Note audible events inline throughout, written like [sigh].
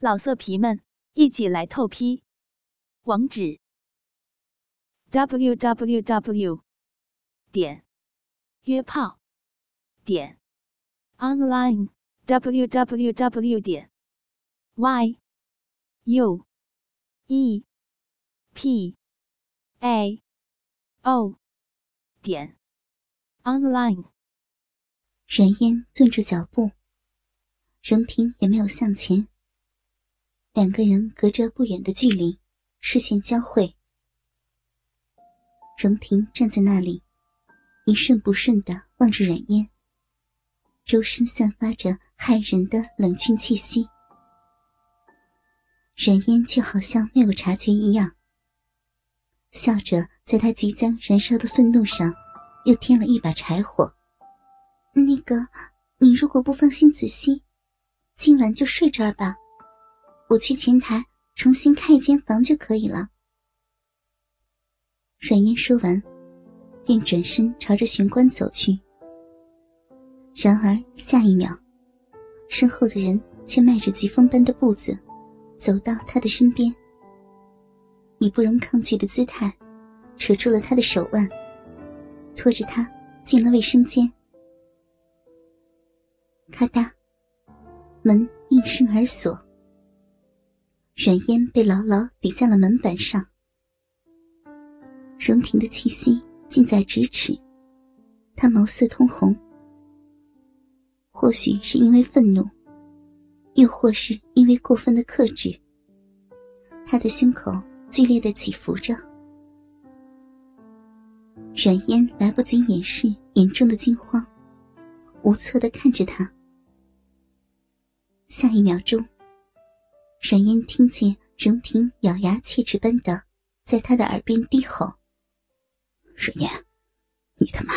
老色皮们，一起来透批！网址：w w w 点约炮点 online w w w 点 y u e p a o 点 online。冉嫣顿住脚步，荣婷也没有向前。两个人隔着不远的距离，视线交汇。荣婷站在那里，一瞬不瞬的望着冉嫣，周身散发着骇人的冷峻气息。冉嫣却好像没有察觉一样，笑着在他即将燃烧的愤怒上，又添了一把柴火。那个，你如果不放心子熙，今晚就睡这儿吧。我去前台重新开一间房就可以了。阮嫣说完，便转身朝着玄关走去。然而下一秒，身后的人却迈着疾风般的步子，走到他的身边，以不容抗拒的姿态，扯住了他的手腕，拖着他进了卫生间。咔嗒，门应声而锁。软烟被牢牢抵在了门板上，荣婷的气息近在咫尺，她眸色通红。或许是因为愤怒，又或是因为过分的克制，她的胸口剧烈的起伏着。软烟来不及掩饰眼中的惊慌，无措的看着他。下一秒钟。冉嫣听见荣婷咬牙切齿般的在他的耳边低吼：“冉嫣，你他妈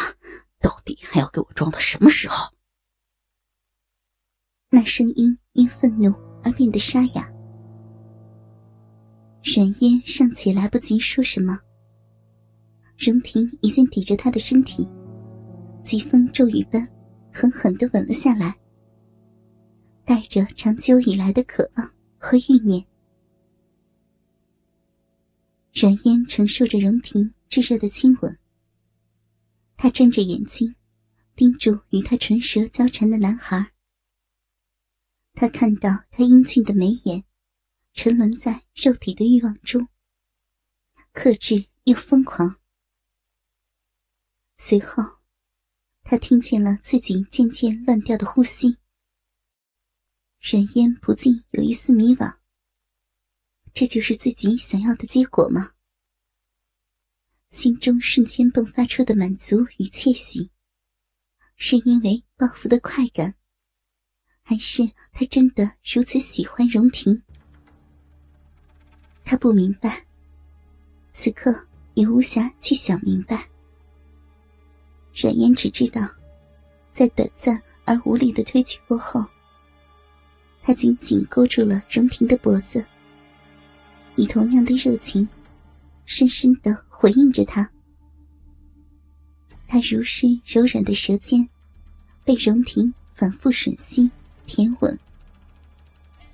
到底还要给我装到什么时候？”那声音因愤怒而变得沙哑。冉烟尚且来不及说什么，荣婷已经抵着他的身体，疾风骤雨般狠狠的吻了下来，带着长久以来的渴望。和欲念，冉烟承受着荣婷炙热的亲吻。她睁着眼睛，盯住与他唇舌交缠的男孩。他看到他英俊的眉眼，沉沦在肉体的欲望中，克制又疯狂。随后，他听见了自己渐渐乱掉的呼吸。冉嫣不禁有一丝迷惘。这就是自己想要的结果吗？心中瞬间迸发出的满足与窃喜，是因为报复的快感，还是他真的如此喜欢荣婷？他不明白，此刻也无暇去想明白。冉嫣只知道，在短暂而无力的推拒过后。他紧紧勾住了荣婷的脖子，以同样的热情，深深的回应着她。他如诗柔软的舌尖，被荣婷反复吮吸、舔吻。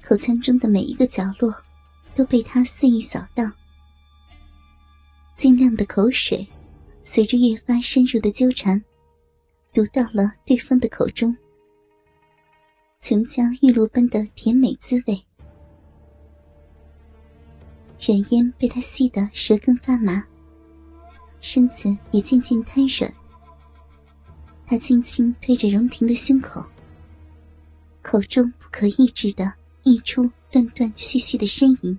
口腔中的每一个角落，都被他肆意扫荡。晶亮的口水，随着越发深入的纠缠，流到了对方的口中。琼浆玉露般的甜美滋味，软烟被他吸得舌根发麻，身子也渐渐瘫软。他轻轻推着荣婷的胸口，口中不可抑制的溢出断断续续的呻吟。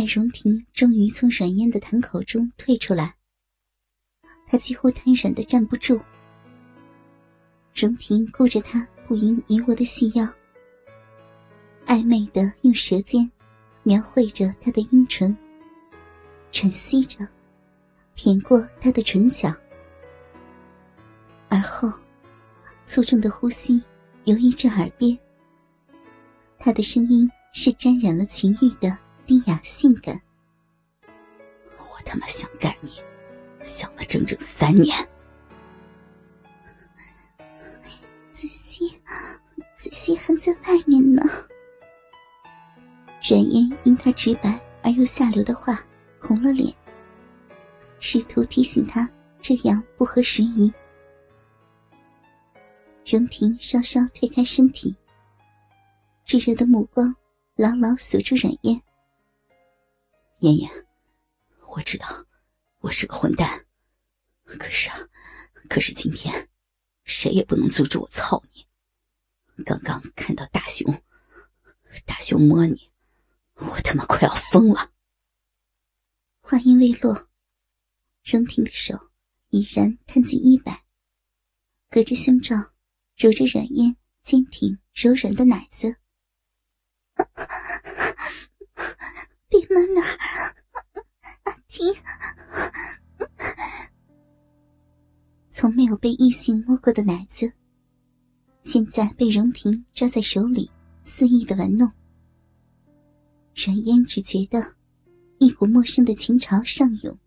待荣婷终于从软烟的痰口中退出来，他几乎瘫软的站不住。荣婷顾着他不盈一握的细腰，暧昧的用舌尖描绘着他的阴唇，喘息着舔过他的唇角，而后粗重的呼吸游移至耳边。他的声音是沾染了情欲的。低雅性感。我他妈想干你，想了整整三年。子熙，子熙还在外面呢。阮嫣因他直白而又下流的话，红了脸，试图提醒他这样不合时宜。荣婷稍稍推开身体，炙热的目光牢牢锁住阮嫣。妍妍，我知道我是个混蛋，可是啊，可是今天谁也不能阻止我操你。刚刚看到大熊，大熊摸你。我他妈快要疯了！话音未落，荣婷的手已然探进衣摆，隔着胸罩揉着软烟坚挺柔软的奶子。别闷呐，阿婷！从没有被异性摸过的奶子，现在被荣婷抓在手里，肆意的玩弄。阮烟只觉得一股陌生的情潮上涌，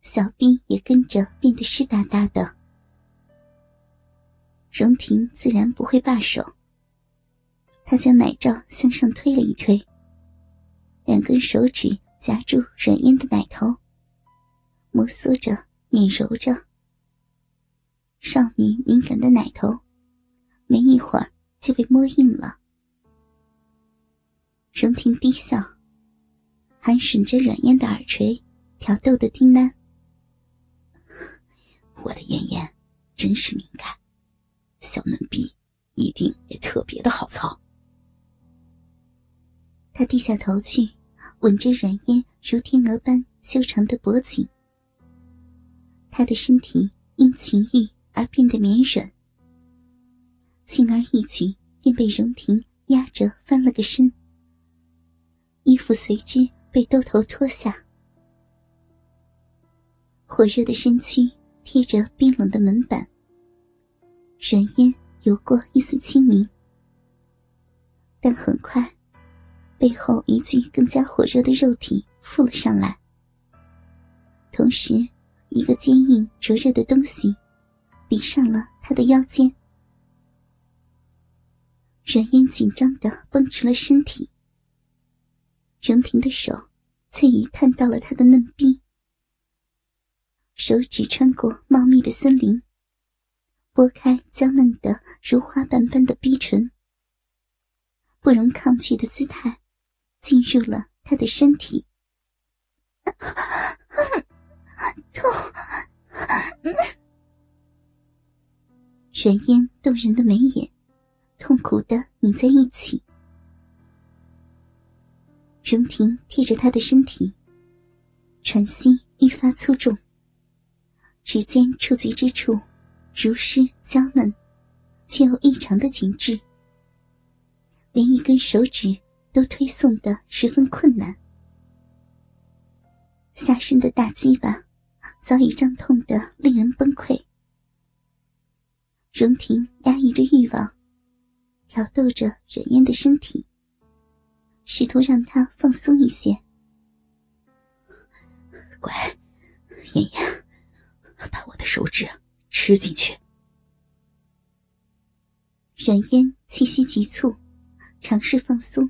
小臂也跟着变得湿哒哒的。荣婷自然不会罢手，她将奶罩向上推了一推，两根手指夹住阮烟的奶头，摩挲着、捻揉着。少女敏感的奶头，没一会儿就被摸硬了。荣婷低笑，还吮着软烟的耳垂，挑逗的低喃：“ [laughs] 我的妍妍真是敏感，小嫩逼一定也特别的好操。”他低下头去，吻着软烟如天鹅般修长的脖颈。他的身体因情欲而变得绵软，轻而易举便被荣婷压着翻了个身。衣服随之被兜头脱下，火热的身躯贴着冰冷的门板，软烟游过一丝清明，但很快，背后一具更加火热的肉体附了上来，同时，一个坚硬灼热的东西抵上了他的腰间，软烟紧张的绷直了身体。荣婷的手却已探到了他的嫩臂，手指穿过茂密的森林，拨开娇嫩的如花瓣般的逼唇，不容抗拒的姿态进入了他的身体。痛！软烟动人的眉眼，痛苦的拧在一起。荣婷贴着他的身体，喘息愈发粗重。指尖触及之处，如湿娇嫩，却又异常的紧致，连一根手指都推送的十分困难。下身的大鸡巴早已胀痛的令人崩溃。荣婷压抑着欲望，挑逗着软烟的身体。试图让他放松一些。乖，妍妍，把我的手指吃进去。软烟气息急促，尝试放松。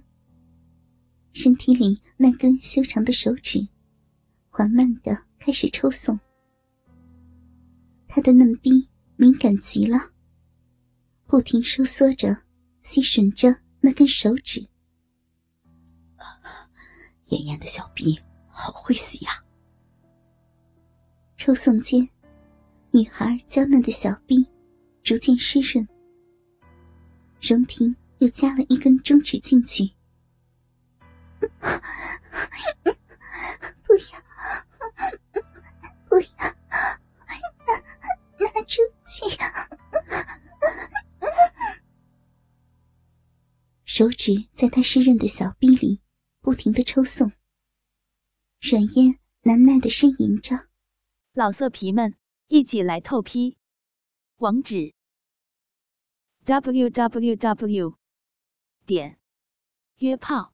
身体里那根修长的手指，缓慢的开始抽送。他的嫩逼敏感极了，不停收缩着，吸吮着那根手指。妍妍的小臂好会吸呀！抽送间，女孩娇嫩的小臂逐渐湿润。荣婷又加了一根中指进去，不要，不要，拿拿出去！手指在他湿润的小臂里。不停的抽送，软烟难耐的呻吟着。老色皮们，一起来透批！网址：w w w. 点约炮